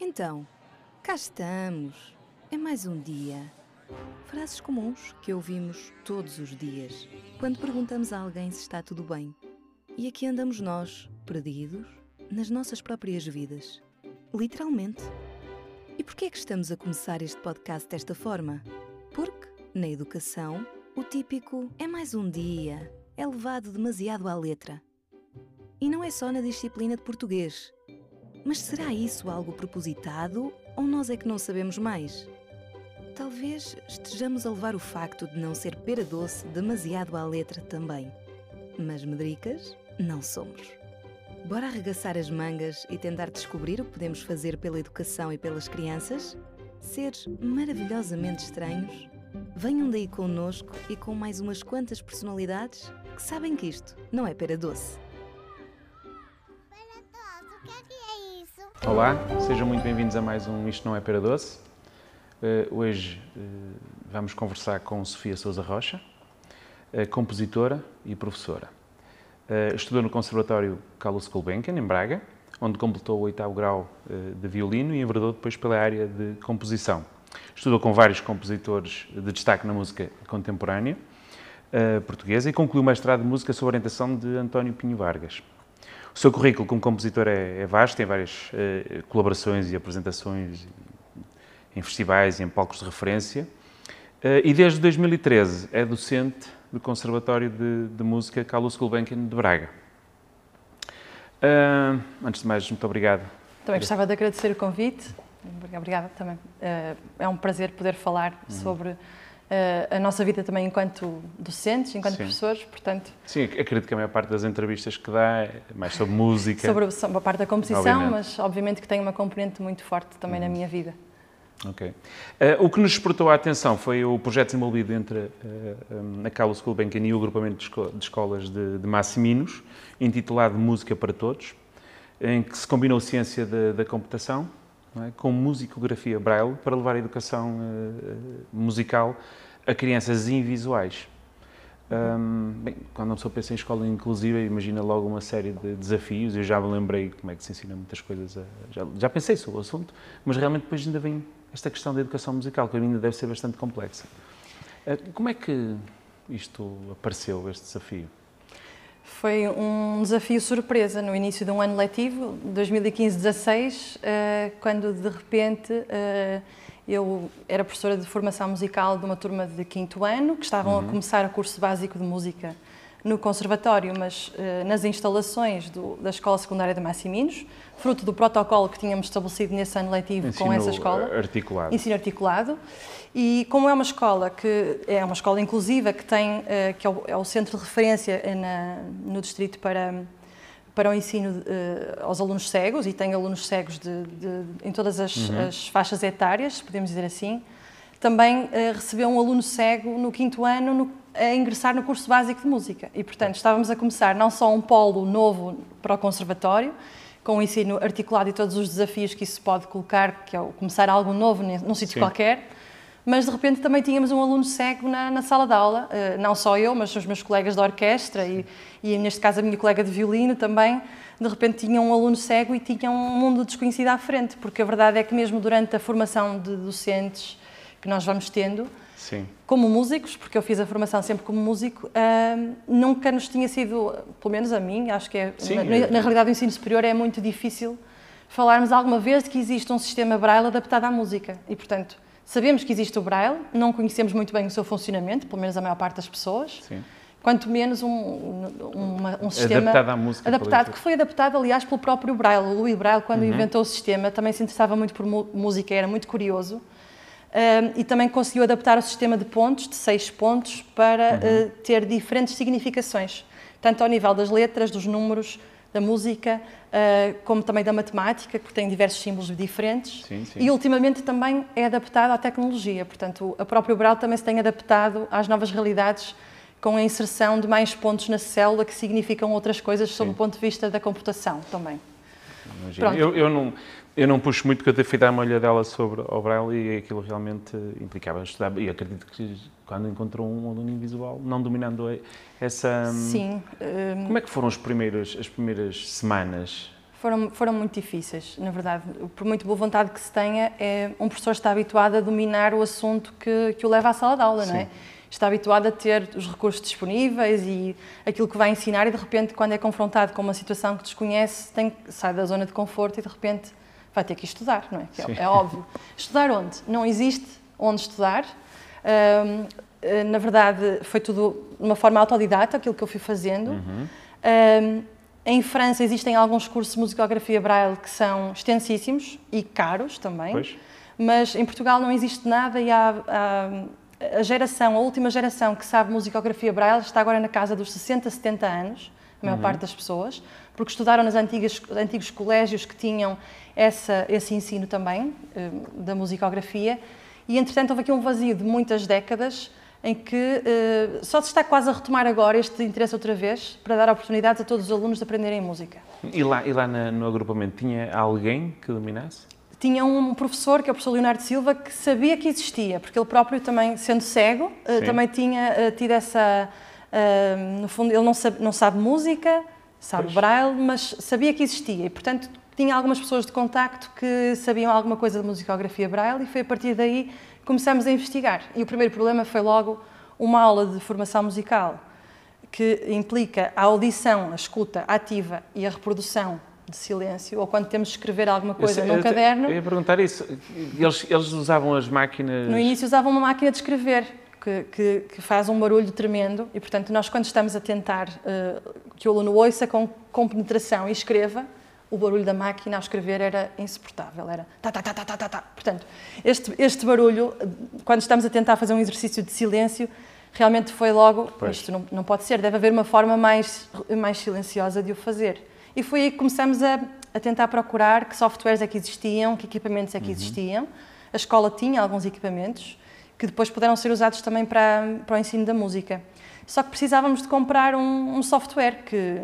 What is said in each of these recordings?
Então, cá estamos. É mais um dia. Frases comuns que ouvimos todos os dias quando perguntamos a alguém se está tudo bem. E aqui andamos nós, perdidos, nas nossas próprias vidas. Literalmente. E porquê é que estamos a começar este podcast desta forma? Porque, na educação, o típico é mais um dia é levado demasiado à letra. E não é só na disciplina de português. Mas será isso algo propositado ou nós é que não sabemos mais? Talvez estejamos a levar o facto de não ser pera doce demasiado à letra também. Mas medricas não somos. Bora arregaçar as mangas e tentar descobrir o que podemos fazer pela educação e pelas crianças? Seres maravilhosamente estranhos? Venham daí connosco e com mais umas quantas personalidades que sabem que isto não é pera doce. Olá, sejam muito bem-vindos a mais um Isto Não é Pera Doce. Eh, hoje eh, vamos conversar com Sofia Sousa Rocha, eh, compositora e professora. estudou no Conservatório Carlos Gulbenkian, em Braga, onde completou o oitavo grau de violino e enverdou depois pela área de composição. Estudou com vários compositores de destaque na música contemporânea portuguesa e concluiu o mestrado de música sob orientação de António Pinho Vargas. O seu currículo como compositor é, é vasto, tem várias uh, colaborações e apresentações em festivais e em palcos de referência. Uh, e desde 2013 é docente do Conservatório de, de Música Carlos Gulbenkian de Braga. Uh, antes de mais, muito obrigado. Também gostava de agradecer o convite. Obrigada também. é um prazer poder falar uhum. sobre a nossa vida também enquanto docentes, enquanto Sim. professores, portanto... Sim, acredito que a maior parte das entrevistas que dá é mais sobre música. Sobre a parte da composição, obviamente. mas obviamente que tem uma componente muito forte também uhum. na minha vida. Ok. Uh, o que nos despertou a atenção foi o projeto desenvolvido entre uh, um, a Carlos Gulbenkian e o agrupamento de, esco de escolas de, de Massiminos, intitulado Música para Todos, em que se combinou ciência da computação é? com musicografia braille para levar a educação uh, musical a crianças invisuais. Bem, quando uma pessoa pensa em escola inclusiva, imagina logo uma série de desafios. Eu já me lembrei como é que se ensina muitas coisas. A, já, já, pensei sobre o assunto, mas realmente depois ainda vem esta questão da educação musical, que ainda deve ser bastante complexa. Uh, como é que isto apareceu, este desafio? Foi um desafio surpresa no início de um ano letivo, 2015-16, eh, quando de repente eh, eu era professora de formação musical de uma turma de quinto ano, que estavam uhum. a começar o curso básico de música no conservatório, mas uh, nas instalações do, da Escola Secundária de Massiminos, fruto do protocolo que tínhamos estabelecido nesse ano letivo Ensino com essa escola. articulado. Ensino articulado. E como é uma escola que é uma escola inclusiva, que tem, uh, que é o, é o, centro de referência na, no distrito para para o ensino uh, aos alunos cegos e tem alunos cegos de, de, em todas as, uhum. as, faixas etárias, podemos dizer assim. Também uh, recebeu um aluno cego no quinto ano no, a ingressar no curso básico de música. E, portanto, estávamos a começar não só um polo novo para o conservatório, com o ensino articulado e todos os desafios que isso pode colocar, que é começar algo novo num sítio qualquer, mas de repente também tínhamos um aluno cego na, na sala de aula, uh, não só eu, mas os meus colegas da orquestra e, e, neste caso, a minha colega de violino também, de repente tinham um aluno cego e tinham um mundo desconhecido à frente, porque a verdade é que mesmo durante a formação de docentes que nós vamos tendo, Sim. Como músicos, porque eu fiz a formação sempre como músico, uh, nunca nos tinha sido, pelo menos a mim, acho que é, Sim, na, na realidade o ensino superior é muito difícil falarmos alguma vez de que existe um sistema braille adaptado à música e, portanto, Sabemos que existe o Braille, não conhecemos muito bem o seu funcionamento, pelo menos a maior parte das pessoas. Sim. Quanto menos um, um, um sistema adaptado à música. Adaptado, que foi adaptado, aliás, pelo próprio Braille. O Louis Braille, quando uhum. inventou o sistema, também se interessava muito por música, era muito curioso. Um, e também conseguiu adaptar o sistema de pontos, de seis pontos, para uhum. uh, ter diferentes significações, tanto ao nível das letras, dos números, da música, uh, como também da matemática, que tem diversos símbolos diferentes. Sim, sim. E ultimamente também é adaptado à tecnologia, portanto, a própria Braille também se tem adaptado às novas realidades com a inserção de mais pontos na célula que significam outras coisas sob o ponto de vista da computação também. Eu, eu, não, eu não puxo muito, porque eu tenho feito a molha dela sobre o Braille e aquilo realmente implicava estudar. E acredito que quando encontrou um aluno invisual, não dominando essa. Sim. Um... Como é que foram os primeiros, as primeiras semanas? Foram, foram muito difíceis, na verdade. Por muito boa vontade que se tenha, é, um professor está habituado a dominar o assunto que, que o leva à sala de aula, Sim. não é? Está habituado a ter os recursos disponíveis e aquilo que vai ensinar e de repente, quando é confrontado com uma situação que desconhece, tem, sai da zona de conforto e de repente vai ter que estudar, não é? É, é, óbvio. Estudar onde? Não existe onde estudar. Um, eh, na verdade, foi tudo de uma forma autodidata, aquilo que eu fui fazendo. Uhum. Um, em França existem alguns cursos de musicografia braille que são extensíssimos e caros também, pois. mas em Portugal não existe nada e há, há, a geração, a última geração que sabe musicografia braille está agora na casa dos 60, 70 anos, a maior uhum. parte das pessoas, porque estudaram nos antigas, antigos colégios que tinham essa, esse ensino também eh, da musicografia e entretanto houve aqui um vazio de muitas décadas em que uh, só se está quase a retomar agora este interesse outra vez para dar oportunidades a todos os alunos de aprenderem música. E lá, e lá no agrupamento tinha alguém que dominasse? Tinha um professor, que é o professor Leonardo Silva, que sabia que existia, porque ele próprio também, sendo cego, uh, também tinha uh, tido essa... no fundo, ele não sabe, não sabe música, sabe pois. braille, mas sabia que existia e, portanto, tinha algumas pessoas de contacto que sabiam alguma coisa de musicografia braille e foi a partir daí começamos a investigar. E o primeiro problema foi logo uma aula de formação musical que implica a audição, a escuta ativa e a reprodução de silêncio, ou quando temos de escrever alguma coisa sei, num eu caderno. Eu ia perguntar isso. Eles, eles usavam as máquinas. No início usavam uma máquina de escrever, que, que, que, faz um barulho tremendo, e portanto, nós, quando estamos a tentar uh, que o aluno ouça com, com penetração e escreva, o barulho da máquina a escrever era insuportável, era tá, tá, tá, tá, tá, tá, tá. Portanto, este, este barulho, quando estamos a tentar fazer um exercício de silêncio, realmente foi logo, pois. isto não, não pode ser, deve haver uma forma mais, mais silenciosa de o fazer. E foi aí que começamos a, a tentar procurar que softwares é que existiam, que equipamentos é que uhum. existiam. A escola tinha alguns equipamentos que depois puderam ser usados também para, para o ensino da música. Só que precisávamos de comprar um, um software que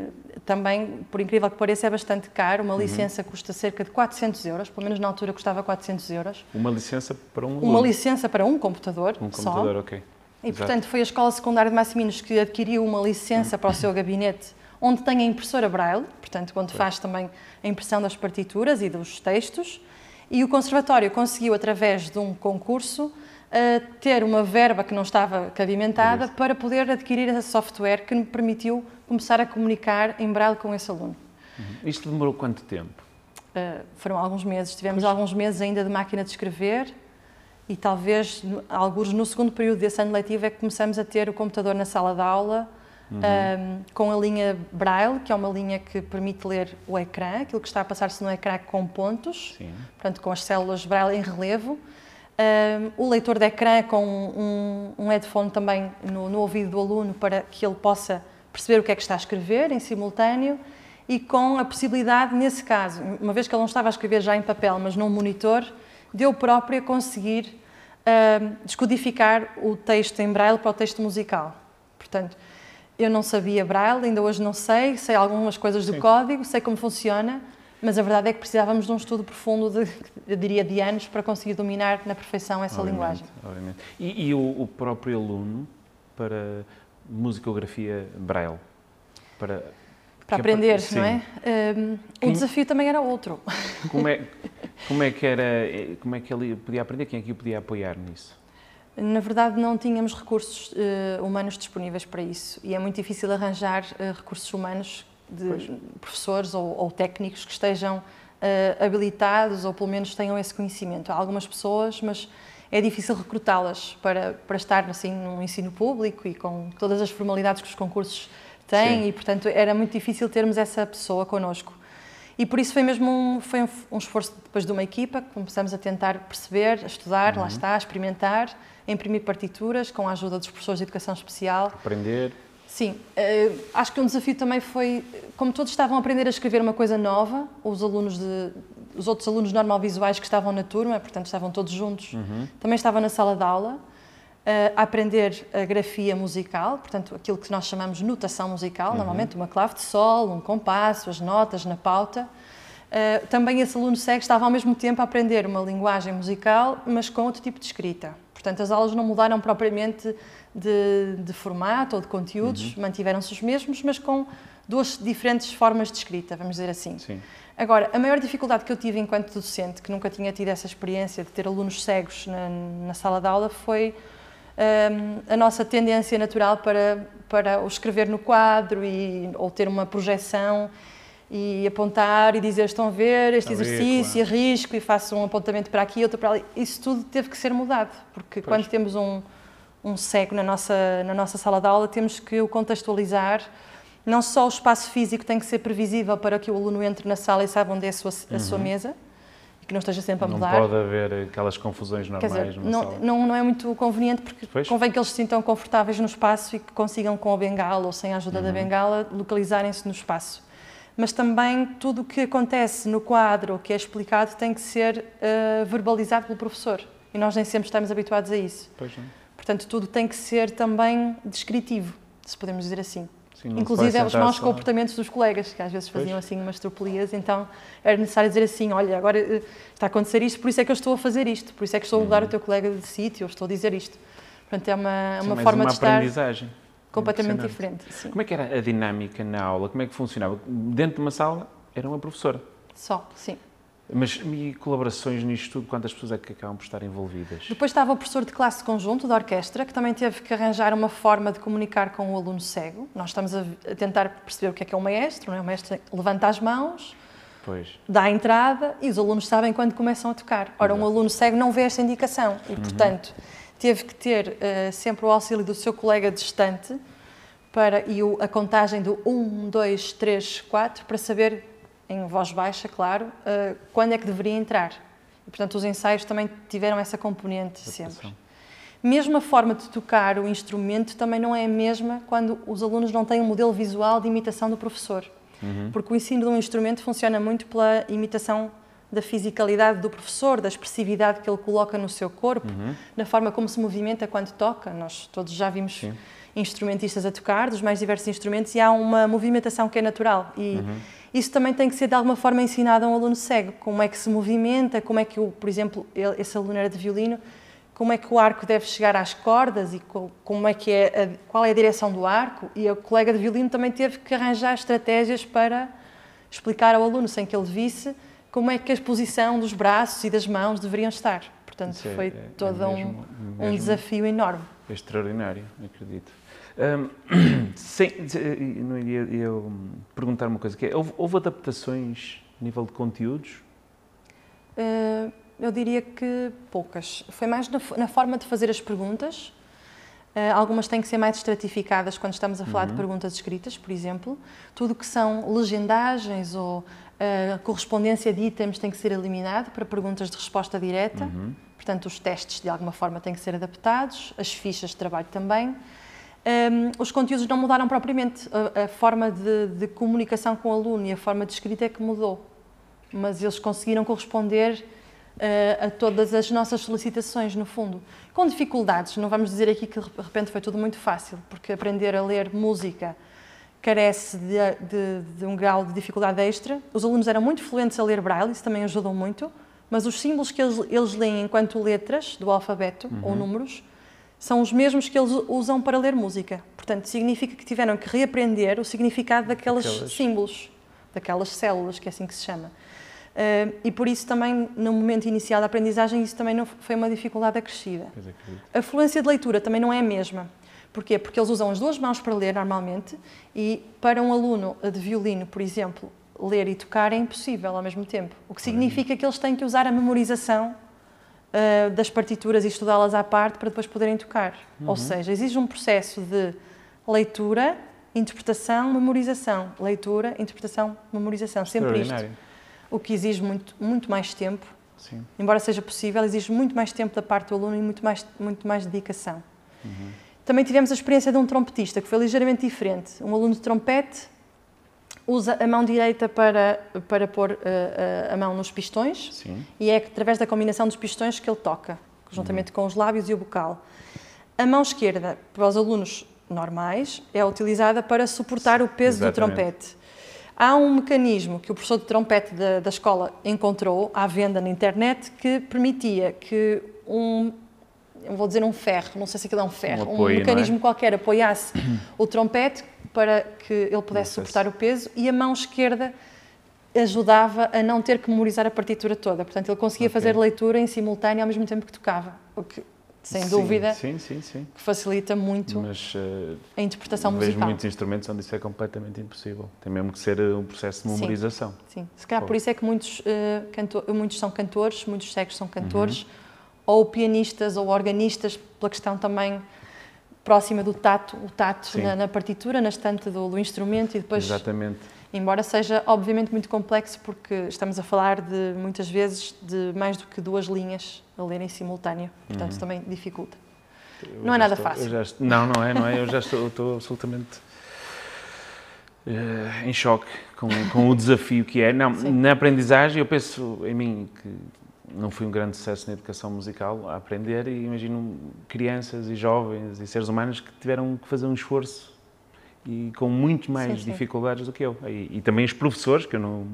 também, por incrível que pareça, é bastante caro. Uma uhum. licença custa cerca de 400 euros, pelo menos na altura custava 400 euros. Uma licença para um Uma licença para um computador Um computador, só. ok. E, Exato. portanto, foi a Escola Secundária de Massiminos que adquiriu uma licença para o seu gabinete, onde tem a impressora Braille, portanto, onde faz também a impressão das partituras e dos textos. E o Conservatório conseguiu, através de um concurso, ter uma verba que não estava cabimentada para poder adquirir esse software que me permitiu começar a comunicar em braille com esse aluno. Uhum. Isto demorou quanto tempo? Uh, foram alguns meses. Tivemos pois. alguns meses ainda de máquina de escrever e talvez, alguns no segundo período desse ano letivo, é que começamos a ter o computador na sala de aula uhum. um, com a linha Braille, que é uma linha que permite ler o ecrã, aquilo que está a passar-se no ecrã com pontos, Sim. portanto, com as células Braille em relevo. Um, o leitor de ecrã com um, um headphone também no, no, ouvido do aluno para que ele possa perceber o que é que está a escrever em simultâneo e com a possibilidade, nesse caso, uma vez que ele não estava a escrever já em papel, mas num monitor, de eu própria conseguir um, descodificar o texto em braille para o texto musical. Portanto, eu não sabia braille, ainda hoje não sei, sei algumas coisas do Sim. código, sei como funciona, mas a verdade é que precisávamos de um estudo profundo, de, eu diria, de anos, para conseguir dominar na perfeição essa obviamente, linguagem. Obviamente. E, e o, o, próprio aluno para musicografia braille? Para, para aprender, é, não é? Um, Quem, o desafio também era outro. Como é, como é que era, como é que ele podia aprender? Quem é que o podia apoiar nisso? Na verdade, não tínhamos recursos uh, humanos disponíveis para isso e é muito difícil arranjar uh, recursos humanos de pois. professores ou, ou, técnicos que estejam uh, habilitados ou pelo menos tenham esse conhecimento. Há algumas pessoas, mas é difícil recrutá-las para, para estar assim num ensino público e com todas as formalidades que os concursos têm Sim. e, portanto, era muito difícil termos essa pessoa connosco. E por isso foi mesmo um, foi um, esforço depois de uma equipa que começamos a tentar perceber, a estudar, uhum. lá está, a experimentar, a imprimir partituras com a ajuda dos professores de educação especial. Aprender. Sim, uh, acho que um desafio também foi, como todos estavam a aprender a escrever uma coisa nova, os alunos de, os outros alunos normal visuais que estavam na turma, portanto estavam todos juntos, uhum. também estavam na sala de aula, uh, a aprender a grafia musical, portanto aquilo que nós chamamos notação musical, uhum. normalmente uma clave de sol, um compasso, as notas na pauta. Uh, também esse aluno cego estava ao mesmo tempo a aprender uma linguagem musical, mas com outro tipo de escrita. Portanto, as aulas não mudaram propriamente de, de formato ou de conteúdos, uhum. mantiveram-se os mesmos, mas com duas diferentes formas de escrita, vamos dizer assim. Sim. Agora, a maior dificuldade que eu tive enquanto docente, que nunca tinha tido essa experiência de ter alunos cegos na, na sala de aula, foi um, a nossa tendência natural para, para o escrever no quadro e, ou ter uma projeção e apontar e dizer estão a ver este a ver, exercício, claro. e risco e faço um apontamento para aqui, outro para ali. Isso tudo teve que ser mudado, porque Pois. quando temos um, um cego na nossa, na nossa sala de aula, temos que o contextualizar. Não só o espaço físico tem que ser previsível para que o aluno entre na sala e saiba onde é a sua, a sua mesa e que não esteja sempre a Não mudar. pode haver aquelas confusões Quer normais dizer, numa não, não, não é muito conveniente porque Pois. convém que eles se sintam confortáveis no espaço e que consigam com a bengala ou sem a ajuda Uhum. da bengala localizarem-se no espaço. Mas também tudo o que acontece no quadro, que é explicado, tem que ser eh, verbalizado pelo professor. E nós nem sempre estamos habituados a isso. Pois não. Portanto, tudo tem que ser também descritivo, se podemos dizer assim. Sim, Inclusive é os maus só- comportamentos dos colegas, que às vezes faziam Pois. assim umas tropelias, então era necessário dizer assim, olha, agora eh, está a acontecer isto, por isso é que eu estou a fazer isto, por isso é que estou a mudar o teu colega de sítio, eu estou a dizer isto. Portanto, é uma, Uhum. Sim, uma forma uma de estar aprendizagem. completamente Impressionante. diferente. Sim. Como é que era a dinâmica na aula? Como é que funcionava? Dentro de uma sala era uma professora. Só, sim. Mas e colaborações nisto tudo? Quantas pessoas é que acabam por estar envolvidas? Depois estava o professor de classe conjunto da orquestra, que também teve que arranjar uma forma de comunicar com o aluno cego. Nós estamos a, tentar perceber o que é que é um maestro, não é? O maestro levanta as mãos, Pois. dá a entrada e os alunos sabem quando começam a tocar. Ora, um Exato. aluno cego não vê esta indicação e, portanto, teve que ter eh, sempre o auxílio do seu colega distante para, e o- a contagem do 1, 2, 3, 4 para saber, em voz baixa, claro, eh, quando é que deveria entrar. E, portanto, os ensaios também tiveram essa componente sempre. Mesmo a forma de tocar o instrumento também não é a mesma quando os alunos não têm um modelo visual de imitação do professor. Porque o ensino de um instrumento funciona muito pela imitação da fisicalidade do professor, da expressividade que ele coloca no seu corpo, na forma como se movimenta quando toca. Nós todos já vimos Sim. instrumentistas a tocar, dos mais diversos instrumentos, e há uma movimentação que é natural. E isso também tem que ser de alguma forma ensinado a um aluno cego. Como é que se movimenta, como é que, o, por exemplo, ele- esse aluno era de violino, como é que o arco deve chegar às cordas e co- como é que é a- qual é a direção do arco. E o colega de violino também teve que arranjar estratégias para explicar ao aluno, sem que ele visse, como é que a posição dos braços e das mãos deveriam estar. Portanto, é- foi é- é todo um- mesmo- um, mesmo desafio enorme. Extraordinário, acredito. Hum, sem, não ia, ia hum, perguntar uma coisa, que é, houve, houve adaptações a nível de conteúdos? Uh, eu diria que poucas. Foi mais na, na forma de fazer as perguntas. Uh, algumas têm que ser mais estratificadas quando estamos a falar de perguntas escritas, por exemplo. Tudo que são legendagens ou uh, correspondência de itens tem que ser eliminado para perguntas de resposta direta. Portanto, os testes de alguma forma têm que ser adaptados, as fichas de trabalho também. Um, os conteúdos não mudaram propriamente. A, a forma de, de comunicação com o aluno e a forma de escrita é que mudou mas eles conseguiram corresponder eh, a todas as nossas solicitações, no fundo. Com dificuldades, não vamos dizer aqui que de repente foi tudo muito fácil, porque aprender a ler música carece de, de- de um grau de dificuldade extra. Os alunos eram muito fluentes a ler braille, isso também ajudou muito, mas os símbolos que eles, eles leem enquanto letras do alfabeto ou números são os mesmos que eles usam para ler música. Portanto, significa que tiveram que reaprender o significado daqueles Daquelas- símbolos, daquelas células, que é assim que se chama. Uh, e por isso também, no momento inicial da aprendizagem, isso também não foi uma dificuldade acrescida. Acredito. A fluência de leitura também não é a mesma. Porquê? Porque eles usam as duas mãos para ler normalmente e para um aluno de violino, por exemplo, ler e tocar é impossível ao mesmo tempo. O que significa que eles têm que usar a memorização uh, das partituras e estudá-las à parte para depois poderem tocar. Ou seja, exige um processo de leitura, interpretação, memorização. Leitura, interpretação, memorização. Sempre isto. O que exige muito, muito mais tempo Sim. embora seja possível, exige muito mais tempo da parte do aluno e muito mais, muito mais dedicação. Também tivemos a experiência de um trompetista, que foi ligeiramente diferente. Um aluno de trompete usa a mão direita para, para pôr eh, a, mão nos pistões Sim. e é através da combinação dos pistões que ele toca, juntamente com os lábios e o bocal. A mão esquerda, para os alunos normais, é utilizada para suportar o peso do Exatamente. trompete. Há um mecanismo que o professor de trompete da, da escola encontrou à venda na internet que permitia que um, vou dizer um ferro, não sei se aquilo é um ferro, Um apoio, não é? mecanismo qualquer apoiasse o trompete para que ele pudesse suportar o peso e a mão esquerda ajudava a não ter que memorizar a partitura toda. Portanto, ele conseguia Ok. fazer leitura em simultâneo ao mesmo tempo que tocava, o que, sem Sim, dúvida, Sim, sim, que facilita muito Mas eh, a interpretação vejo musical. muitos instrumentos onde isso é completamente impossível. Tem mesmo que ser eh, um processo de memorização. Sim, se calhar Pô. por isso é que muitos, canto- muitos são cantores, muitos cegos são cantores, Uhum. ou pianistas ou organistas, pela questão também próxima do tato, o tato na, na partitura, na estante do, do instrumento e depois, Exatamente. embora seja obviamente muito complexo, porque estamos a falar de muitas vezes de mais do que duas linhas a ler em simultâneo, portanto Uhum. também dificulta. Eu Não é nada estou- fácil. já não, não é, não é. Eu já estou, estou absolutamente eh, em choque com, com o desafio que é. Não, Sim. na aprendizagem, eu penso em mim que não fui um grande sucesso na educação musical a aprender e imagino crianças e jovens e seres humanos que tiveram que fazer um esforço e com muito mais Sim, sim. dificuldades do que eu. E, e também os professores, que eu não.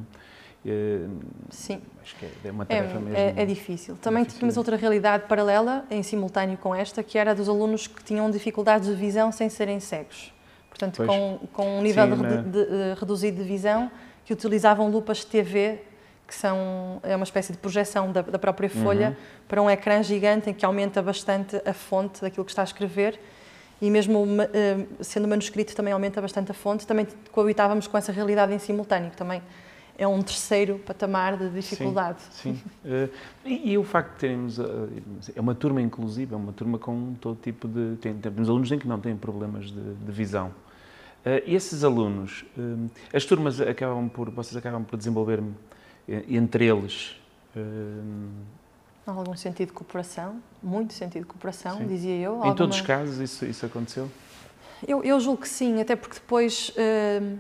eh, Sim. acho que é uma É, tarefa mesmo. é, é difícil. Também difícil. tínhamos outra realidade paralela, em simultâneo com esta, que era dos alunos que tinham dificuldades de visão sem serem cegos. Portanto, Pois. com, com um nível Sim, de redu- né? de- de- reduzido de visão, que utilizavam lupas de TV, que são é uma espécie de projeção da, da própria folha, Uhum. para um ecrã gigante em que aumenta bastante a fonte daquilo que está a escrever. E mesmo eh, sendo manuscrito também aumenta bastante a fonte, também coabitávamos com essa realidade em simultâneo, que também é um terceiro patamar de dificuldade. Sim. Eh, e, e o facto de termos. eh, é uma turma inclusiva, é uma turma com todo tipo de. Tem, temos alunos em que não têm problemas de, de visão. Esses alunos, as turmas acabam por. Vocês acabam por desenvolver entre eles. eh, Há algum sentido de cooperação, muito sentido de cooperação, Sim. dizia eu. Em alguma- todos os casos, isso, isso aconteceu? Eu, eu julgo que sim, até porque depois, hum,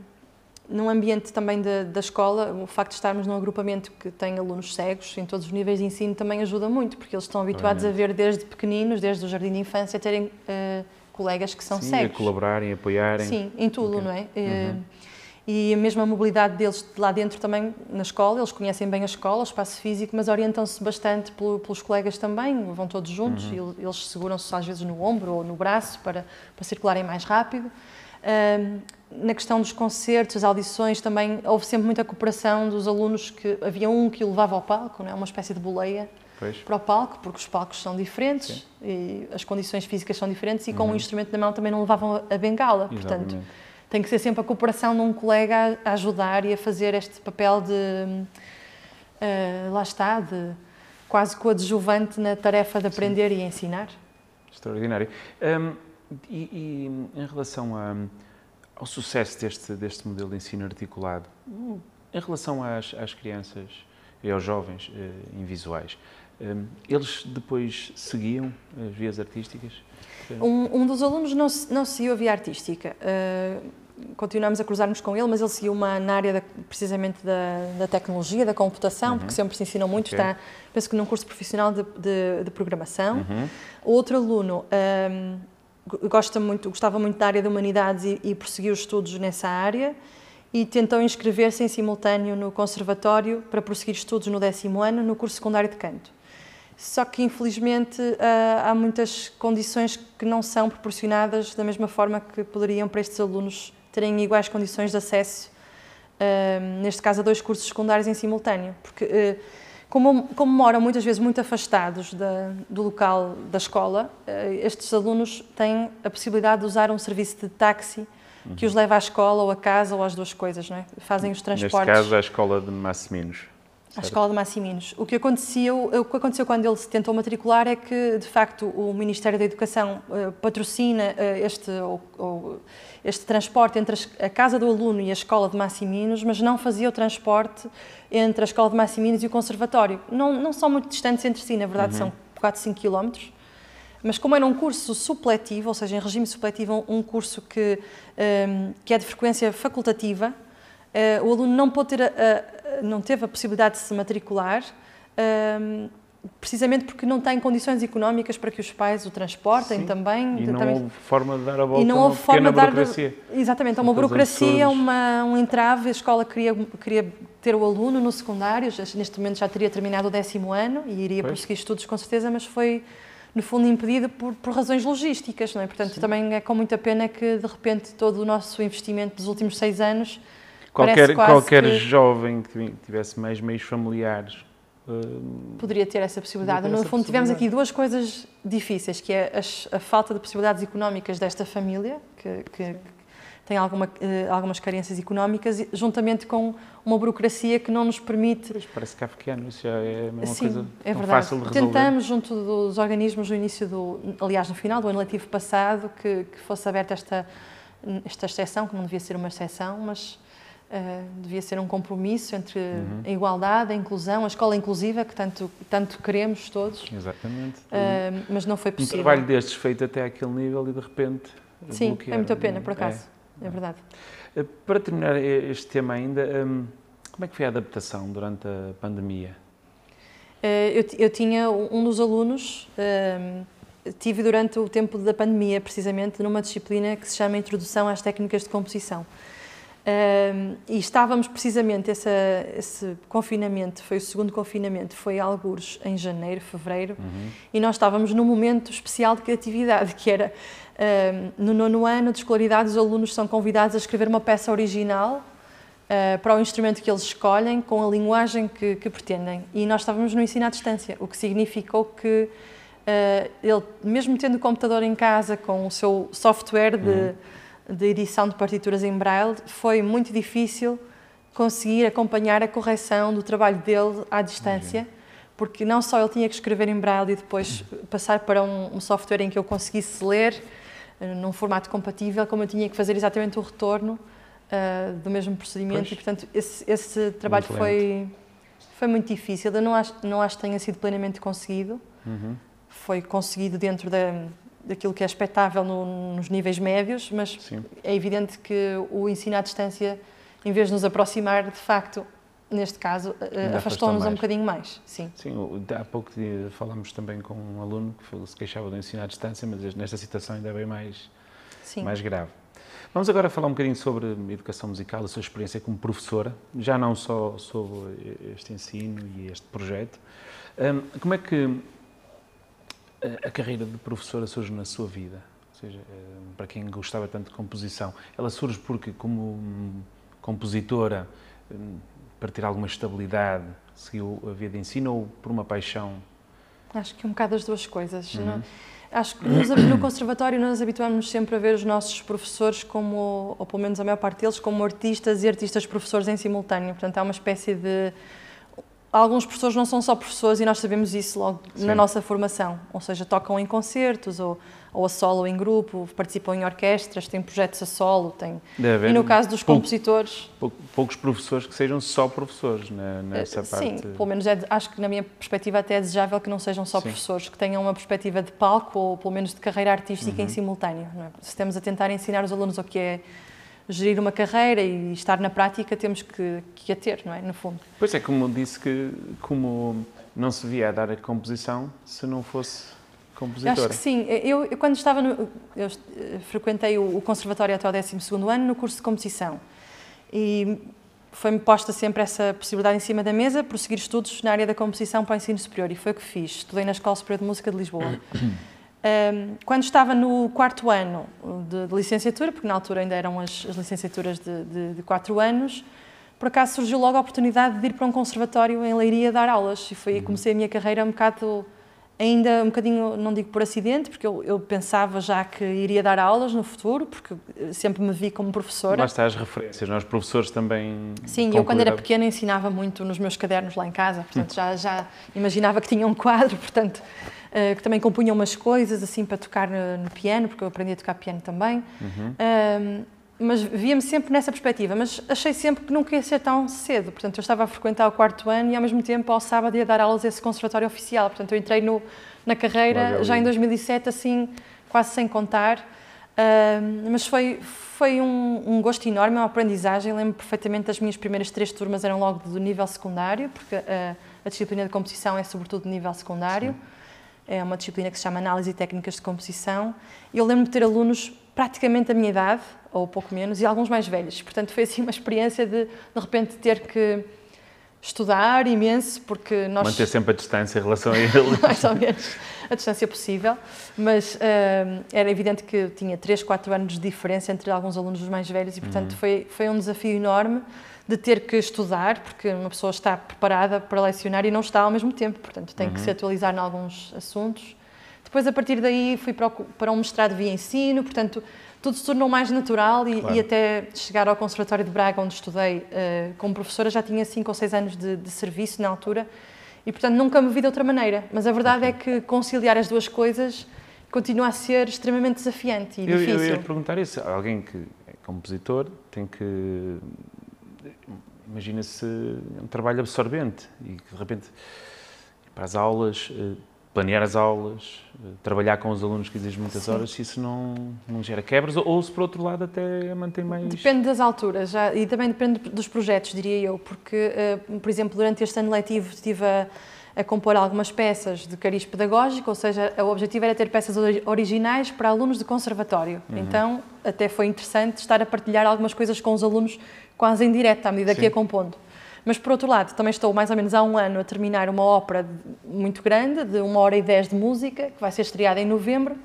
num ambiente também da, da escola, o facto de estarmos num agrupamento que tem alunos cegos em todos os níveis de ensino também ajuda muito, porque eles estão habituados a ver desde pequeninos, desde o jardim de infância, terem eh, colegas que são Sim, cegos. a colaborarem, a apoiarem. Sim, em tudo, Ok. não é? Eh, Uhum. E a mesma mobilidade deles de lá dentro também na escola, eles conhecem bem a escola, o espaço físico, mas orientam-se bastante pelo- pelos colegas também, vão todos juntos, Uhum. e eles seguram-se às vezes no ombro ou no braço para, para circularem mais rápido. Na questão dos concertos, as audições, também houve sempre muita cooperação dos alunos que havia um que o levava ao palco, não é? uma espécie de boleia Pois. para o palco, porque os palcos são diferentes Sim. e as condições físicas são diferentes e com Uhum. o instrumento na mão também não levavam a bengala, portanto Exatamente. Tem que ser sempre a cooperação de um colega a ajudar e a fazer este papel de, eh, lá está, de quase coadjuvante na tarefa de aprender e ensinar. Extraordinário. Hum, e, e em relação a- ao sucesso deste, deste modelo de ensino articulado, hum, em relação às, às crianças e aos jovens eh, invisuais, eles depois seguiam as vias artísticas? Um, um dos alunos não, não seguiu a via artística. Eh, continuamos a cruzar-nos com ele, mas ele seguiu uma na área da- precisamente da, da tecnologia, da computação, porque sempre se ensinou muito. Uhum. Ok. Está, penso que num curso profissional de, de- de programação. Uhum. Outro aluno ahm, go- gosta muito, gostava muito da área de humanidades e, e prosseguiu os estudos nessa área e tentou inscrever-se em simultâneo no conservatório para prosseguir estudos no décimo ano no curso secundário de canto. Só que, infelizmente, ah, há muitas condições que não são proporcionadas da mesma forma que poderiam para estes alunos terem iguais condições de acesso, ah, neste caso, a dois cursos secundários em simultâneo. Porque, eh, como, como moram muitas vezes muito afastados da- do local da escola, estes alunos têm a possibilidade de usar um serviço de táxi que os leva à escola ou a casa ou às duas coisas, não é? Fazem os transportes. Neste caso, a escola de Massiminos. À escola de Massiminos. O que aconteceu, o que aconteceu quando ele se tentou matricular é que, de facto, o Ministério da Educação eh, patrocina eh, este, o- o- este transporte entre a casa do aluno e a escola de Massiminos, mas não fazia o transporte entre a escola de Massiminos e o conservatório. Não, não são muito distantes entre si, na verdade, são 4, 5 quilómetros. Mas como era um curso supletivo, ou seja, em regime supletivo, um curso que, ehm, que é de frequência facultativa, eh, o aluno não, pôde ter a- a- não teve a possibilidade de se matricular, ehm, precisamente porque não tem condições económicas para que os pais o transportem Sim. também. E não também- houve forma de dar a volta e não houve forma de dar. burocracia. Exatamente, há uma burocracia, uma, um entrave. A escola queria, queria ter o aluno no secundário, neste momento já teria terminado o décimo ano e iria Pois. prosseguir estudos com certeza, mas foi, no fundo, impedido por, por razões logísticas, não é? Portanto, também é com muita pena que, de repente, todo o nosso investimento dos últimos seis anos qualquer, qualquer que- jovem que tivesse mais meios familiares. hum, Poderia ter essa possibilidade. Ter No essa fundo, tivemos aqui possibilidade. duas coisas difíceis, que é as- a, falta de possibilidades económicas desta família, que, que tem alguma, eh, algumas carências económicas, juntamente com uma burocracia que não nos permite pois, parece kafkiano, isso já é uma Sim, coisa é verdade. fácil de resolver. Tentamos, junto dos organismos, no início do. Aliás, no final do ano letivo passado, que, que fosse aberta esta, esta exceção, que não devia ser uma exceção, mas eh, devia ser um compromisso entre Uhum. a igualdade, a inclusão, a escola inclusiva, que tanto, tanto queremos todos, Exatamente. eh, mas não foi um possível. trabalho destes feito até àquele nível e de repente. Sim, bloquear. é muita pena, por acaso. É, verdade. É. Para terminar este tema ainda, hum, como é que foi a adaptação durante a pandemia? Eh, Eu, eu tinha um um dos alunos, ehm, tive durante o tempo da pandemia, precisamente, numa disciplina que se chama Introdução às Técnicas de Composição. Ehm, e estávamos precisamente, essa, esse confinamento, foi o segundo confinamento, foi algures em janeiro, fevereiro, e nós estávamos num momento especial de criatividade, que era ehm, no nono ano de escolaridade, os alunos são convidados a escrever uma peça original eh, para o instrumento que eles escolhem, com a linguagem que, que pretendem. E nós estávamos no ensino à distância, o que significou que eh, ele, mesmo tendo o computador em casa com o seu software de, de edição de partituras em braille, foi muito difícil conseguir acompanhar a correção do trabalho dele à distância, porque não só ele tinha que escrever em braille e depois passar para um, um software em que eu conseguisse ler eh, num formato compatível, como eu tinha que fazer exatamente o retorno eh, do mesmo procedimento Pois. e, portanto, esse, esse trabalho Muito foi, foi muito difícil. Eu não acho, não acho que tenha sido plenamente conseguido. Uhum. Foi conseguido dentro da, daquilo que é expectável no- nos níveis médios, mas Sim. é evidente que o ensino à distância, em vez de nos aproximar, de facto, neste caso, afastou-nos um bocadinho mais. Sim. Sim, há pouco falámos também com um aluno que se queixava do ensino à distância, mas nesta situação ainda é bem mais, Sim. mais grave. Vamos agora falar um bocadinho sobre educação musical, a sua experiência como professora, já não só sobre este ensino e este projeto. Hum, Como é que a- a carreira de professora surge na sua vida? Ou seja, hum, para quem gostava tanto de composição, ela surge porque, como hum, compositora, hum, para ter alguma estabilidade, seguiu a via de ensino ou por uma paixão? Acho que um bocado as duas coisas. Uhum. não- Acho que nos- no conservatório nós habituámos sempre a ver os nossos professores como, ou pelo menos a maior parte deles, como artistas e artistas professores em simultâneo. Portanto, há uma espécie de... Alguns professores não são só professores e nós sabemos isso logo Sim. na nossa formação. Ou seja, tocam em concertos ou, ou a solo em grupo, participam em orquestras, têm projetos a solo, têm... Deve E no caso dos pouco- compositores, pou- poucos professores que sejam só professores né, nessa Eh, parte. Sim, pelo menos é acho que na minha perspectiva até é desejável que não sejam só Sim. professores, que tenham uma perspectiva de palco ou pelo menos de carreira artística Uhum. em simultâneo. é? Se estamos a tentar ensinar os alunos o que é gerir uma carreira e estar na prática, temos que, que a ter, não é? No fundo. Pois é, como disse que como não se via a dar a composição se não fosse compositora. Acho que sim. Eu, eu quando estava no, eu eh, frequentei o, o conservatório até o 12º ano no curso de composição e foi-me posta sempre essa possibilidade em cima da mesa, prosseguir estudos na área da composição para o ensino superior e foi o que fiz. Estudei na Escola Superior de Música de Lisboa. Quando estava no quarto ano de, de licenciatura, porque na altura ainda eram as, as licenciaturas de, de, de quatro anos, por acaso surgiu logo a oportunidade de ir para um conservatório em Leiria dar aulas e foi aí que comecei a minha carreira um bocado ainda um bocadinho, não digo por acidente, porque eu, eu pensava já que iria dar aulas no futuro, porque sempre me vi como professora. Lá está as referências, nós professores também. Sim, eu quando era pequena ensinava muito nos meus cadernos lá em casa, portanto já, já imaginava que tinha um quadro, portanto que também compunha umas coisas assim para tocar no, no piano, porque eu aprendi a tocar piano também. Ahm, mas via-me sempre nessa perspectiva, mas achei sempre que nunca ia ser tão cedo. Portanto, eu estava a frequentar o quarto ano e ao mesmo tempo ao sábado ia dar aulas a esse conservatório oficial. Portanto, eu entrei no, na carreira já em 2007, assim, quase sem contar. Ahm, mas foi, foi um, um gosto enorme, uma aprendizagem. Lembro perfeitamente das minhas primeiras três turmas eram logo do nível secundário, porque a, a disciplina de composição é sobretudo de nível secundário. É uma disciplina que se chama Análise e Técnicas de Composição. E eu lembro de ter alunos praticamente da minha idade, ou pouco menos, e alguns mais velhos. Portanto, foi assim uma experiência de, de repente, ter que estudar imenso, porque nós... Manter sempre a distância em relação a ele. mais ou menos a distância possível, mas uh, era evidente que tinha 3, 4 anos de diferença entre alguns alunos dos mais velhos e, portanto, uhum. foi, foi um desafio enorme de ter que estudar, porque uma pessoa está preparada para lecionar e não está ao mesmo tempo, portanto, tem uhum. que se atualizar em alguns assuntos. Depois, a partir daí, fui para, o, para um mestrado via ensino, portanto, tudo se tornou mais natural e, claro. e, até chegar ao Conservatório de Braga, onde estudei uh, como professora, já tinha 5 ou 6 anos de, de, serviço na altura e, portanto, nunca me vi de outra maneira. Mas a verdade okay. é que conciliar as duas coisas continua a ser extremamente desafiante e eu, difícil. Eu ia perguntar isso. Alguém que é compositor tem que imagina-se um trabalho absorvente e de repente para as aulas, eh, planear as aulas, eh, trabalhar com os alunos que exigem muitas Sim. horas, se isso não, não gera quebras ou se por outro lado até mantém mais... Depende das alturas já, e também depende dos projetos, diria eu, porque, eh, por exemplo, durante este ano letivo estive a, a compor algumas peças de cariz pedagógico, ou seja, o objetivo era ter peças originais para alunos de conservatório. Uhum. Então, até foi interessante estar a partilhar algumas coisas com os alunos quase em direto, à medida Sim. que ia compondo. Mas, por outro lado, também estou mais ou menos há um ano a terminar uma ópera muito grande, de uma hora e dez de música, que vai ser estreada em novembro,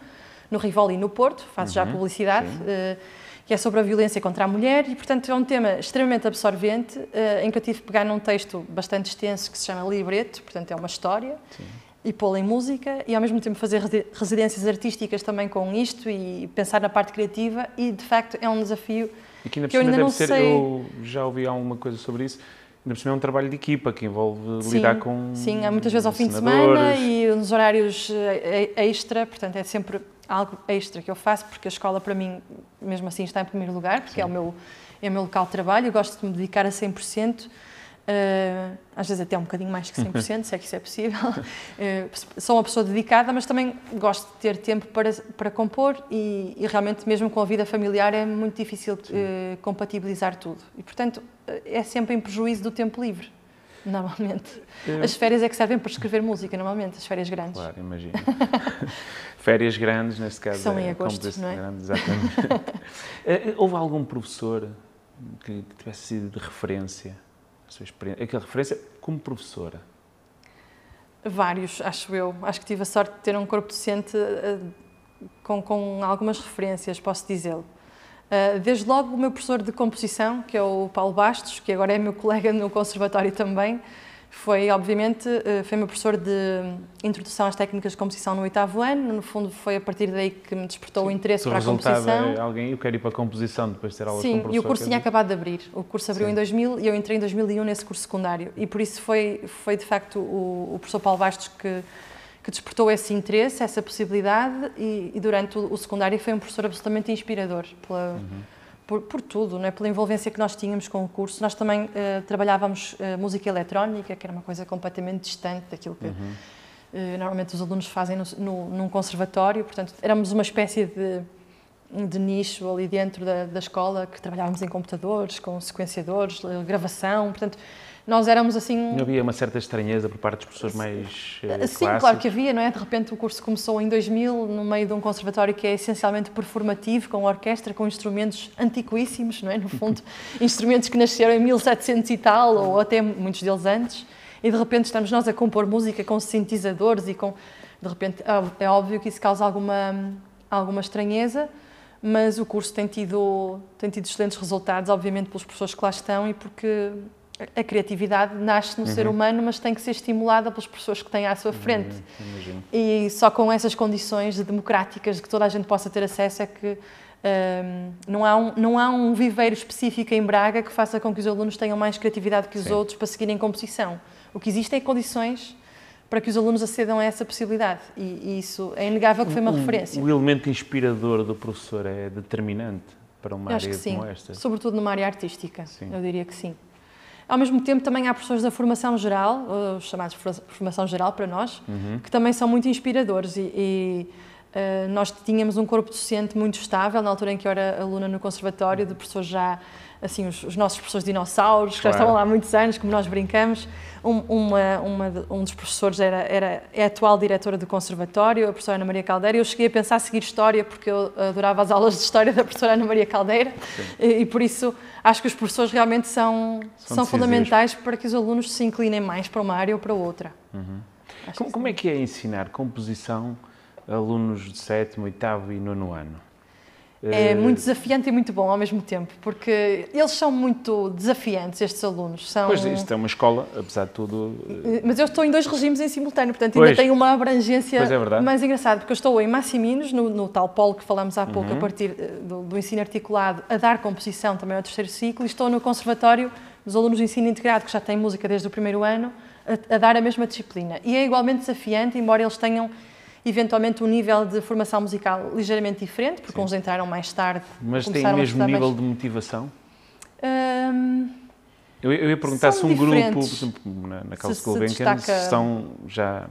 no Rivoli, no Porto, faço uhum. já publicidade, uh, que é sobre a violência contra a mulher e, portanto, é um tema extremamente absorvente, uh, em que eu tive que pegar num texto bastante extenso que se chama Libreto, portanto, é uma história, Sim. e pô-la em música, e ao mesmo tempo fazer residências artísticas também com isto e pensar na parte criativa, e, de facto, é um desafio que ainda por cima deve ser, sei... eu já ouvi alguma coisa sobre isso, ainda por cima é um trabalho de equipa que envolve sim, lidar com Sim, há muitas vezes ao fim de semana e nos horários eh, extra, portanto é sempre algo extra que eu faço, porque a escola para mim, mesmo assim, está em primeiro lugar, porque é o, meu, é o meu local de trabalho, eu gosto de me dedicar a 100%, Uh, às vezes até um bocadinho mais que 100%, se é que isso é possível. Uh, sou uma pessoa dedicada, mas também gosto de ter tempo para, para compor e, e realmente, mesmo com a vida familiar, é muito difícil uh, compatibilizar tudo. E, portanto, é sempre em prejuízo do tempo livre, normalmente. As férias é que servem para escrever música, normalmente, as férias grandes. Claro, imagino. férias grandes, neste caso. São em é agosto, não é? Grande, exatamente. Houve algum professor que tivesse sido de referência? A sua experiência, aquela referência como professora? Vários, acho eu. Acho que tive a sorte de ter um corpo docente uh, com, com algumas referências, posso dizê-lo. Uh, desde logo o meu professor de composição, que é o Paulo Bastos, que agora é meu colega no conservatório também, foi, obviamente, eh, foi meu professor de introdução às técnicas de composição no oitavo ano. No fundo, foi a partir daí que me despertou Sim. o interesse para a composição. É alguém, eu quero ir para a composição depois de ter aulas Sim, com e o curso tinha acabado de abrir. O curso abriu Sim. em 2000 e eu entrei em 2001 nesse curso secundário. E por isso foi, foi de facto, o, o professor Paulo Bastos que, que despertou esse interesse, essa possibilidade. E, e durante o, o, secundário foi um professor absolutamente inspirador pela. Uhum por, por, tudo, não é? pela envolvência que nós tínhamos com o curso. Nós também uh, trabalhávamos uh, música eletrónica, que era uma coisa completamente distante daquilo que uhum. uh, normalmente os alunos fazem no, no, num conservatório. Portanto, éramos uma espécie de, de nicho ali dentro da, da escola, que trabalhávamos em computadores, com sequenciadores, gravação. Portanto, nós éramos assim... Não havia uma certa estranheza por parte dos professores mais uh, Sim, clássicos? claro que havia, não é? De repente o curso começou em 2000, no meio de um conservatório que é essencialmente performativo, com orquestra, com instrumentos antiquíssimos, não é? No fundo, instrumentos que nasceram em 1700 e tal, ou até muitos deles antes, e de repente estamos nós a compor música com sintetizadores e com... De repente, é, é óbvio que isso causa alguma, alguma estranheza, mas o curso tem tido, tem tido excelentes resultados, obviamente pelos professores que lá estão e porque a criatividade nasce no uhum. ser humano, mas tem que ser estimulada pelas pessoas que têm à sua frente. Uhum, e só com essas condições democráticas de que toda a gente possa ter acesso é que um, não, há um, não há um viveiro específico em Braga que faça com que os alunos tenham mais criatividade que os Sim. outros para seguirem composição. O que existe é condições para que os alunos acedam a essa possibilidade. E, e isso é inegável que foi uma o, referência. O elemento inspirador do professor é determinante para uma eu área como esta? Sobretudo numa área artística, sim. eu diria que sim. Ao mesmo tempo, também há professores da formação geral, os chamados formação geral para nós, uhum. que também são muito inspiradores e, e Uh, nós tínhamos um corpo docente muito estável, na altura em que eu era aluna no conservatório, de professores já, assim, os, os nossos professores dinossauros, que claro. já estavam lá há muitos anos, como nós brincamos. Um, uma, uma, um dos professores era, era, é a atual diretora do conservatório, a professora Ana Maria Caldeira. Eu cheguei a pensar a seguir História, porque eu adorava as aulas de História da professora Ana Maria Caldeira, e, e, por isso acho que os professores realmente são, são, são fundamentais para que os alunos se inclinem mais para uma área ou para outra. Uhum. Como, como é que é ensinar composição alunos de sétimo, oitavo e nono ano? É muito desafiante e muito bom ao mesmo tempo, porque eles são muito desafiantes, estes alunos. São... Pois, isto é uma escola, apesar de tudo. Eh, mas eu estou em dois regimes em simultâneo, portanto ainda pois. tem uma abrangência é mais engraçada, porque eu estou em Massiminos, no, no tal polo que falámos há pouco, uhum. a partir eh, do, do, ensino articulado, a dar composição também ao terceiro ciclo, e estou no conservatório dos alunos de ensino integrado, que já têm música desde o primeiro ano, a, a dar a mesma disciplina. E é igualmente desafiante, embora eles tenham eventualmente um nível de formação musical ligeiramente diferente, porque Sim. uns entraram mais tarde. Mas tem o mesmo nível mais... de motivação? Um, eu, eu, ia perguntar se um grupo, por exemplo, na, na Carlos Gulbenkian, destaca... são, já,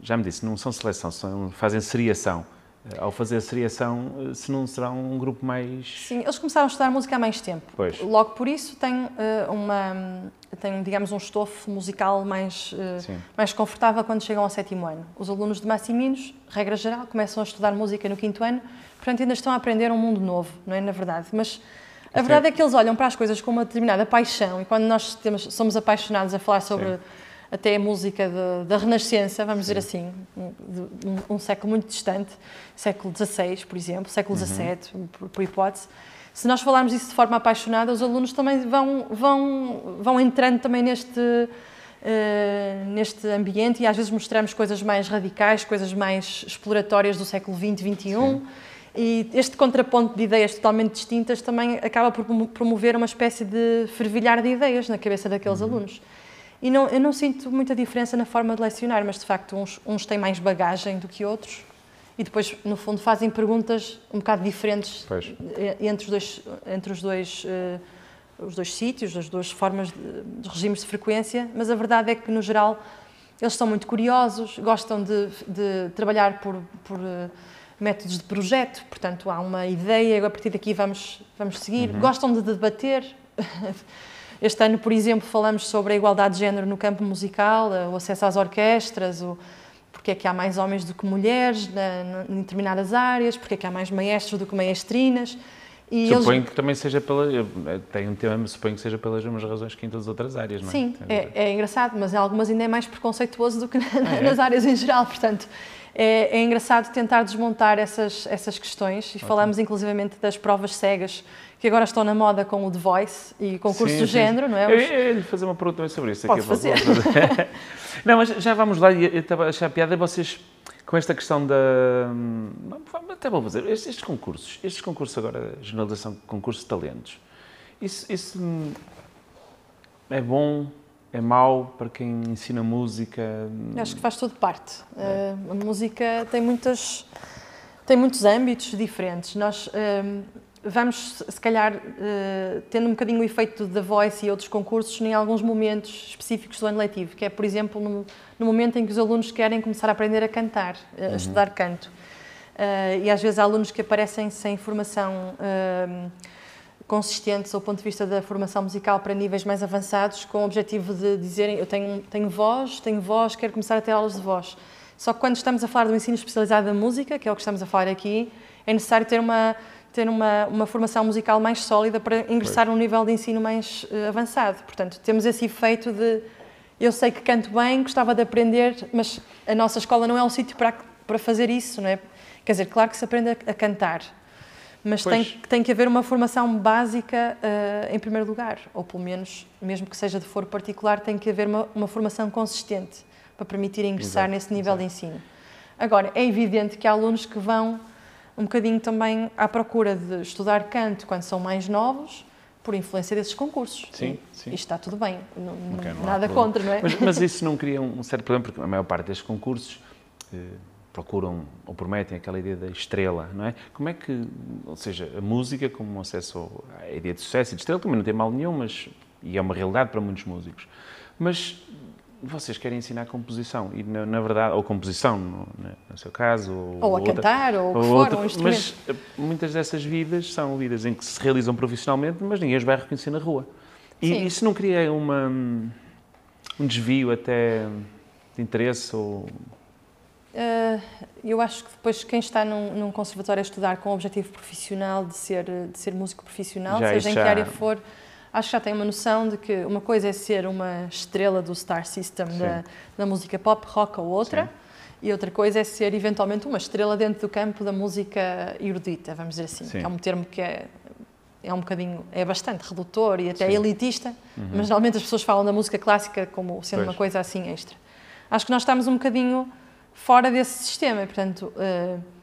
já me disse, não são seleção, são, fazem seriação. Eh, ao fazer a seriação, eh, se não será um grupo mais... Sim, eles começaram a estudar música há mais tempo. Pois. Logo por isso tem uh, uma tem, digamos, um estofo musical mais, mais confortável quando chegam ao sétimo ano. Os alunos de Massiminos, regra geral, começam a estudar música no quinto ano, portanto ainda estão a aprender um mundo novo, não é, na verdade. Mas a verdade é que eles olham para as coisas com uma determinada paixão e quando nós temos, somos apaixonados a falar sobre... Sim até a música de, da Renascença, vamos Sim. dizer assim, um, um, século muito distante, século XVI, por exemplo, século XVII, uhum. por, por, hipótese. Se nós falarmos isso de forma apaixonada, os alunos também vão, vão, vão entrando também neste, uh, neste ambiente e às vezes mostramos coisas mais radicais, coisas mais exploratórias do século XX, XXI. Sim. E este contraponto de ideias totalmente distintas também acaba por promover uma espécie de fervilhar de ideias na cabeça daqueles uhum. alunos. E não, eu não sinto muita diferença na forma de lecionar, mas de facto uns, uns têm mais bagagem do que outros e depois, no fundo, fazem perguntas um bocado diferentes pois. entre os dois, entre os dois, uh, os dois sítios, as duas formas de, de, regimes de frequência, mas a verdade é que, no geral, eles são muito curiosos, gostam de, de trabalhar por, por uh, métodos de projeto, portanto, há uma ideia, e a partir daqui vamos, vamos seguir, uhum. gostam de debater. Este ano, por exemplo, falamos sobre a igualdade de género no campo musical, eh, o acesso às orquestras, o, porque é que há mais homens do que mulheres na, na, em determinadas áreas, porque é que há mais maestros do que maestrinas. E suponho eles... que também seja pela. Tem um tema, suponho que seja pelas mesmas razões que em todas as outras áreas, não é? Sim, é, é engraçado, mas em algumas ainda é mais preconceituoso do que ah, é? nas áreas em geral, portanto. É, é, engraçado tentar desmontar essas, essas questões e Ótimo. falamos inclusivamente das provas cegas que agora estão na moda com o The Voice e concurso do género, não é? Eu ia lhe fazer uma pergunta também sobre isso. Pode fazer. não, mas já vamos lá, eu estava a achar piada vocês com esta questão da... Até vou fazer, estes, estes concursos, estes concursos agora, generalização de concursos de talentos, isso, isso é bom, é mau para quem ensina música? Acho que faz tudo parte. É. Uh, a música tem muitas tem muitos âmbitos diferentes. Nós uh, vamos, se calhar, uh, tendo um bocadinho o efeito da Voice e outros concursos em alguns momentos específicos do ano letivo, que é, por exemplo, no, no momento em que os alunos querem começar a aprender a cantar, a uhum. estudar canto. Uh, e às vezes há alunos que aparecem sem formação uh, consistente do ponto de vista da formação musical para níveis mais avançados, com o objetivo de dizerem eu tenho, tenho voz, tenho voz, quero começar a ter aulas de voz. Só que quando estamos a falar do ensino especializado da música, que é o que estamos a falar aqui, é necessário ter uma ter uma, uma formação musical mais sólida para ingressar num nível de ensino mais uh, avançado. Portanto, temos esse efeito de eu sei que canto bem, gostava de aprender, mas a nossa escola não é um sítio para, para fazer isso, não é? Quer dizer, claro que se aprende a, a cantar, mas tem, tem que haver uma formação básica uh, em primeiro lugar, ou pelo menos, mesmo que seja de foro particular, tem que haver uma, uma formação consistente para permitir ingressar exato, nesse nível exato. de ensino. Agora, é evidente que há alunos que vão um bocadinho também à procura de estudar canto quando são mais novos, por influência desses concursos. Sim, sim. E está tudo bem, não, okay, não nada contra, não é? Mas, mas, isso não cria um certo problema, porque a maior parte destes concursos eh, procuram ou prometem aquela ideia da estrela, não é? Como é que, ou seja, a música como um acesso à ideia de sucesso e de estrela também não tem mal nenhum, mas, e é uma realidade para muitos músicos. Mas vocês querem ensinar composição? E na, na verdade ou composição no, no, seu caso ou, ou a outra, cantar ou, ou o que for, outra, um mas eh, muitas dessas vidas são vidas em que se realizam profissionalmente mas ninguém as vai reconhecer na rua. E isso não cria uma um desvio até de interesse ou Uh, eu acho que depois quem está num, num, conservatório a estudar com o objetivo profissional de ser, de ser músico profissional, já seja em que área for, acho que já tem uma noção de que uma coisa é ser uma estrela do star system da, da, música pop, rock ou outra, Sim. e outra coisa é ser eventualmente uma estrela dentro do campo da música erudita, vamos dizer assim, é um termo que é, é um bocadinho, é bastante redutor e até Sim. elitista, uhum. mas normalmente as pessoas falam da música clássica como sendo pois. uma coisa assim extra. Acho que nós estamos um bocadinho fora desse sistema, e, portanto... Uh,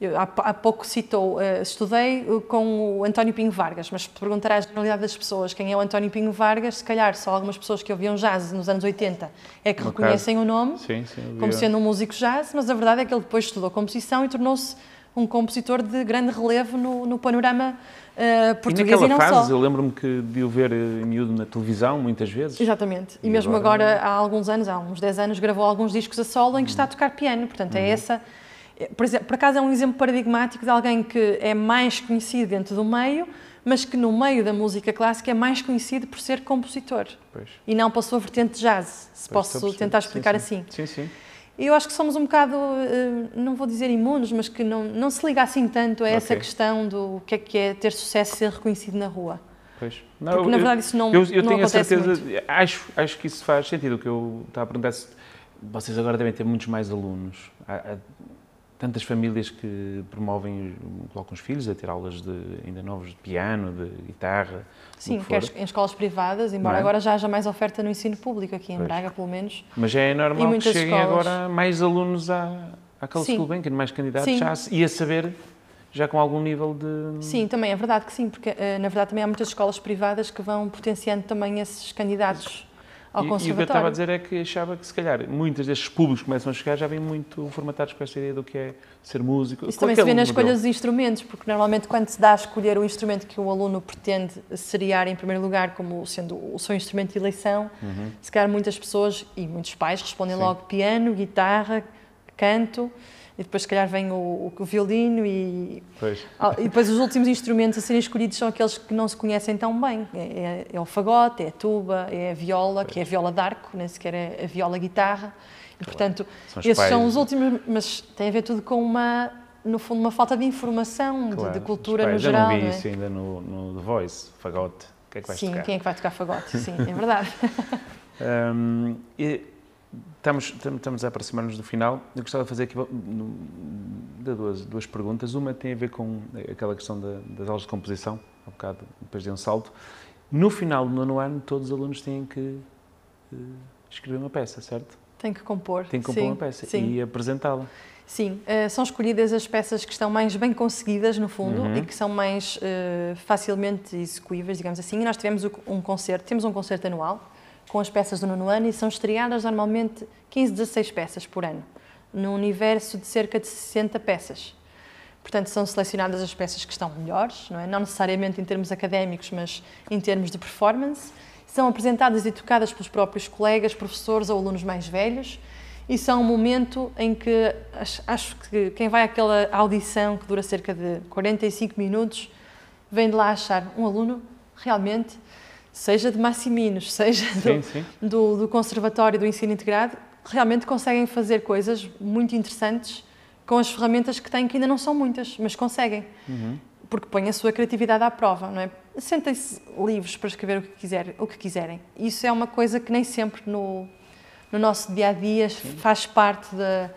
eu, há, há, pouco citou, uh, estudei uh, com o António Pinho Vargas, mas se perguntar à generalidade das pessoas quem é o António Pinho Vargas, se calhar só algumas pessoas que ouviam jazz nos anos 80 é que no reconhecem caso. o nome sim, sim, como sendo um músico jazz, mas a verdade é que ele depois estudou composição e tornou-se um compositor de grande relevo no, no panorama uh, português e, e não fase, só. Eu lembro-me que de o ver em miúdo na televisão, muitas vezes. Exatamente. E, e mesmo agora, agora, há alguns anos, há uns 10 anos, gravou alguns discos a solo em que está a tocar piano. Portanto, é uhum. essa por, exemplo, por acaso é um exemplo paradigmático de alguém que é mais conhecido dentro do meio, mas que no meio da música clássica é mais conhecido por ser compositor. Pois. E não pela sua vertente de jazz, se pois, posso tentar explicar sim, assim. Sim, sim. Eu acho que somos um bocado, eh, não vou dizer imunos, mas que não, não se liga assim tanto a essa okay. questão do que é que é ter sucesso e ser reconhecido na rua. Pois. Não, Porque, na verdade, isso não Eu, eu não tenho a certeza, muito. acho, acho que isso faz sentido. O que eu estava a perguntar se vocês agora devem ter muitos mais alunos. Há, tantas famílias que promovem, colocam os filhos a ter aulas de, ainda novos de piano, de guitarra. Sim, quer em escolas privadas, embora é? agora já haja mais oferta no ensino público, aqui em pois. Braga, pelo menos. Mas é normal que cheguem escolas. agora mais alunos à, àquela School Bank, mais candidatos sim. já, e a saber já com algum nível de... Sim, também é verdade que sim, porque eh, na verdade também há muitas escolas privadas que vão potenciando também esses candidatos ao e, conservatório. E o que eu estava a dizer é que achava que, se calhar, muitos destes públicos que começam a chegar já vêm muito formatados com esta ideia do que é ser músico. Isso também se vê na escolha dos instrumentos, porque normalmente quando se dá a escolher o instrumento que o aluno pretende seriar em primeiro lugar como sendo o seu instrumento de eleição, uhum. se calhar muitas pessoas e muitos pais respondem Sim. logo piano, guitarra, canto e depois se calhar vem o, o violino e, ah, e depois os últimos instrumentos a serem escolhidos são aqueles que não se conhecem tão bem. É, é, é o fagote, é a tuba, é a viola, pois. que é a viola d'arco, nem sequer é a viola guitarra. E, portanto, são esses pais. são os últimos, mas tem a ver tudo com uma, no fundo, uma falta de informação, claro. de, de, cultura no geral. Eu não vi é? isso ainda no, no The Voice, fagote. O que é que vais Sim, tocar? quem é que vai tocar fagote? Sim, é verdade. um, e, Estamos, estamos a aproximar-nos do final. Eu gostava de fazer aqui duas, duas perguntas. Uma tem a ver com aquela questão da, das aulas de composição, há um bocado depois de um salto. No final do nono ano, todos os alunos têm que uh, escrever uma peça, certo? Tem que compor. Tem que compor sim, uma peça sim. e apresentá-la. Sim, uh, são escolhidas as peças que estão mais bem conseguidas, no fundo, uhum. e que são mais uh, facilmente execuíveis, digamos assim. E nós tivemos um concerto, temos um concerto anual, com as peças do nono ano e são estreadas normalmente 15, 16 peças por ano, num universo de cerca de 60 peças. Portanto, são selecionadas as peças que estão melhores, não é? Não necessariamente em termos académicos, mas em termos de performance. São apresentadas e tocadas pelos próprios colegas, professores ou alunos mais velhos e são um momento em que acho que quem vai àquela audição que dura cerca de 45 minutos vem de lá achar um aluno realmente seja de Massiminos, seja sim, do, sim. Do, do, Conservatório do Ensino Integrado, realmente conseguem fazer coisas muito interessantes com as ferramentas que têm, que ainda não são muitas, mas conseguem. Uhum. Porque põem a sua criatividade à prova, não é? Sentem-se livres para escrever o que, quiser, o que quiserem. Isso é uma coisa que nem sempre no, no nosso dia a dia sim. faz parte da.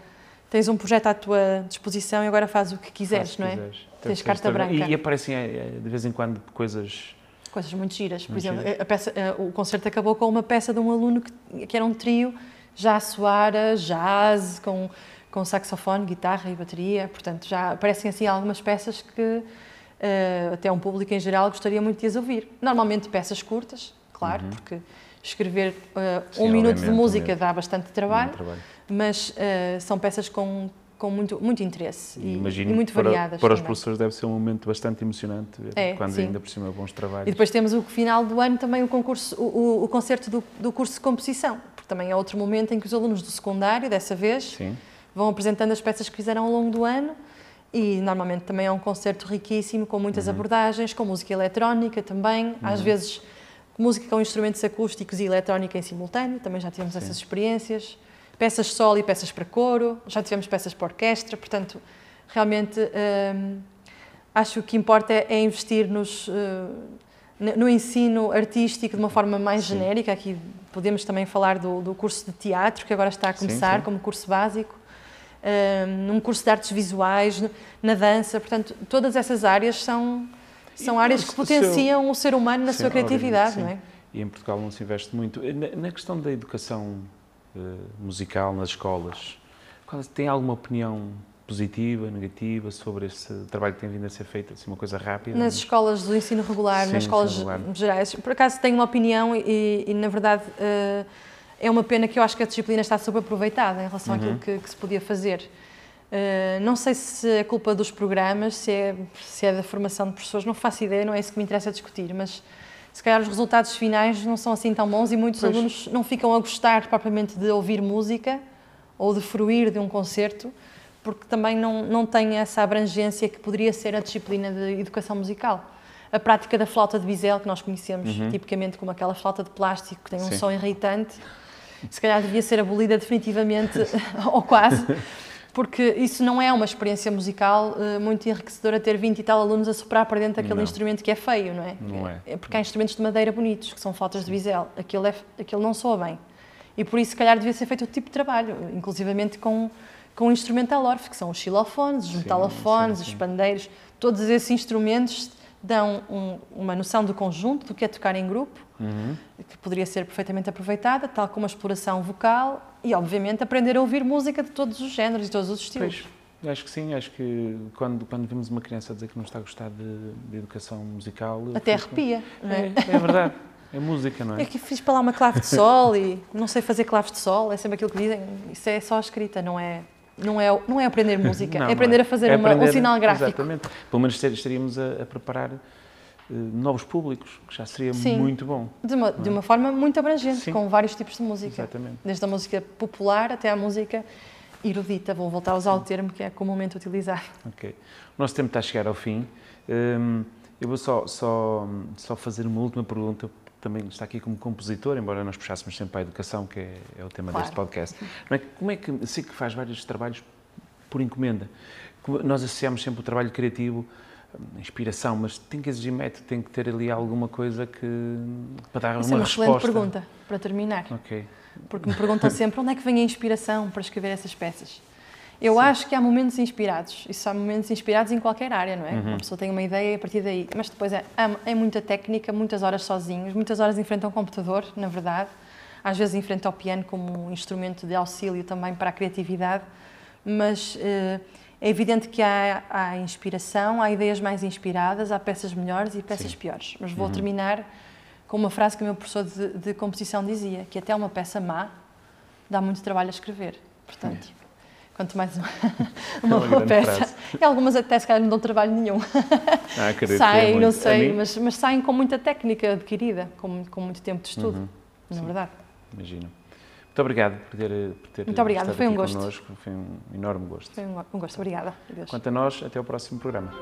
Tens um projeto à tua disposição e agora faz o que quiseres, faz não é? Quiseres. Tens carta branca. E, e aparecem eh, de vez em quando coisas Coisas muito giras. Por muito exemplo, A peça, o concerto acabou com uma peça de um aluno que, que era um trio, já a soar jazz, com, com saxofone, guitarra e bateria. Portanto, já aparecem assim algumas peças que uh, até um público em geral gostaria muito de as ouvir. Normalmente peças curtas, claro, uhum. porque escrever uh, Sim, um minuto de música dá bastante trabalho, trabalho. mas uh, são peças com, com muito, muito interesse e, e, muito para, variadas. Para os professores deve ser um momento bastante emocionante, é, quando sim. ainda por cima bons trabalhos. E depois temos o final do ano também o concurso, o, o concerto do, do curso de composição, também é outro momento em que os alunos do secundário, dessa vez, Sim. vão apresentando as peças que fizeram ao longo do ano e normalmente também é um concerto riquíssimo, com muitas Uhum. abordagens, com música eletrónica também, às vezes música com instrumentos acústicos e eletrónica em simultâneo, também já tivemos essas experiências. Peças solo e peças para coro, já tivemos peças para orquestra, portanto, realmente hum, acho que o que importa é, é investir nos, uh, no ensino artístico de uma forma mais Sim. genérica. Aqui podemos também falar do, do curso de teatro, que agora está a Sim, começar sim. como curso básico, hum, num curso de artes visuais, na dança. Portanto, todas essas áreas são, são E áreas que seu- potenciam o ser humano na Sim, sua criatividade, não é? sim. E em Portugal não se investe muito. Na, na questão da educação musical nas escolas, qual- tem alguma opinião positiva, negativa sobre esse trabalho que tem vindo a ser feito? Assim, uma coisa rápida? Nas escolas do ensino regular, Sim, nas escolas regular. gerais, por acaso tenho uma opinião e, e, na verdade, eh, é uma pena que eu acho que a disciplina está subaproveitada em relação Uhum. àquilo que, que se podia fazer. Eh, não sei se é culpa dos programas, se é, se é da formação de professores, não faço ideia, não é isso que me interessa discutir, mas se calhar os resultados finais não são assim tão bons e muitos Pois. alunos não ficam a gostar propriamente de ouvir música ou de fruir de um concerto, porque também não, não tem essa abrangência que poderia ser a disciplina de educação musical. A prática da flauta de bisel, que nós conhecemos tipicamente como aquela flauta de plástico que tem um Uhum. Sim. som irritante, se calhar devia ser abolida definitivamente, ou quase, porque isso não é uma experiência musical eh, muito enriquecedora ter 20 e tal alunos a soprar para dentro daquele Não. instrumento que é feio, não é? Não é. É porque há instrumentos de madeira bonitos, que são flautas de bisel. Aquilo, é, aquilo não soa bem. E por isso, se calhar, devia ser feito outro tipo de trabalho, inclusivamente com, com o instrumental orfe, que são os xilofones, os Sim, metalofones, sim, sim. os pandeiros. Todos esses instrumentos dão um- uma noção do conjunto, do que é tocar em grupo, Uhum. que poderia ser perfeitamente aproveitada, tal como a exploração vocal e, obviamente, aprender a ouvir música de todos os géneros e todos os estilos. Pois, acho que sim, acho que quando, quando vemos uma criança dizer que não está a gostar de, de educação musical... Até arrepia, não é? É, é verdade, é música, não É é? que fiz para lá uma clave de sol e não sei fazer claves de sol, é sempre aquilo que dizem. Isso é só a escrita, não é, não é, não é aprender música, Não, é não aprender a fazer É uma- um aprender- sinal gráfico. Exatamente. Pelo menos estaríamos a, a preparar novos públicos, que já seria Sim. muito bom. De uma, de uma forma muito abrangente, Sim. com vários tipos de música. Exatamente. Desde a música popular até a música erudita. Vou voltar a usar o termo que é comumente utilizado. Ok. O nosso tempo está a chegar ao fim. Hum, eu vou só, só, só fazer uma última pergunta, também está aqui como compositor, embora nós puxássemos sempre para a educação, que é, é o tema Claro. deste podcast. É? Como é que, sei que faz vários trabalhos por encomenda. Nós associamos sempre o trabalho criativo à inspiração, mas tem que exigir método, tem que ter ali alguma coisa que para dar Isso é uma uma excelente resposta. pergunta, para terminar. Ok. Porque me perguntam sempre onde é que vem a inspiração para escrever essas peças. Eu acho que há momentos inspirados. Isso há momentos inspirados em qualquer área, não é? Uhum. Uma pessoa tem uma ideia e a partir daí. Mas depois é, é muita técnica, muitas horas sozinhos, muitas horas em frente ao computador, na verdade. Às vezes em frente ao piano como um instrumento de auxílio também para a criatividade. Mas eh, é evidente que há, há inspiração, há ideias mais inspiradas, há peças melhores e peças Sim. piores. Mas Uhum. vou terminar com uma frase que o meu professor de, de composição dizia, que até uma peça má dá muito trabalho a escrever. Portanto, quanto mais uma, uma uma boa peça. frase. E algumas até se calhar não dão trabalho nenhum. Ah, é saem, muito. não sei, mas, mas saem com muita técnica adquirida, com, com muito tempo de estudo, Uhum. na Sim. verdade. Imagino. Muito obrigado por ter, eh, por ter Muito obrigada, foi um gosto. Connosco. Foi um enorme gosto. Foi um, gosto, obrigada. Adeus. Quanto a nós, até o próximo programa.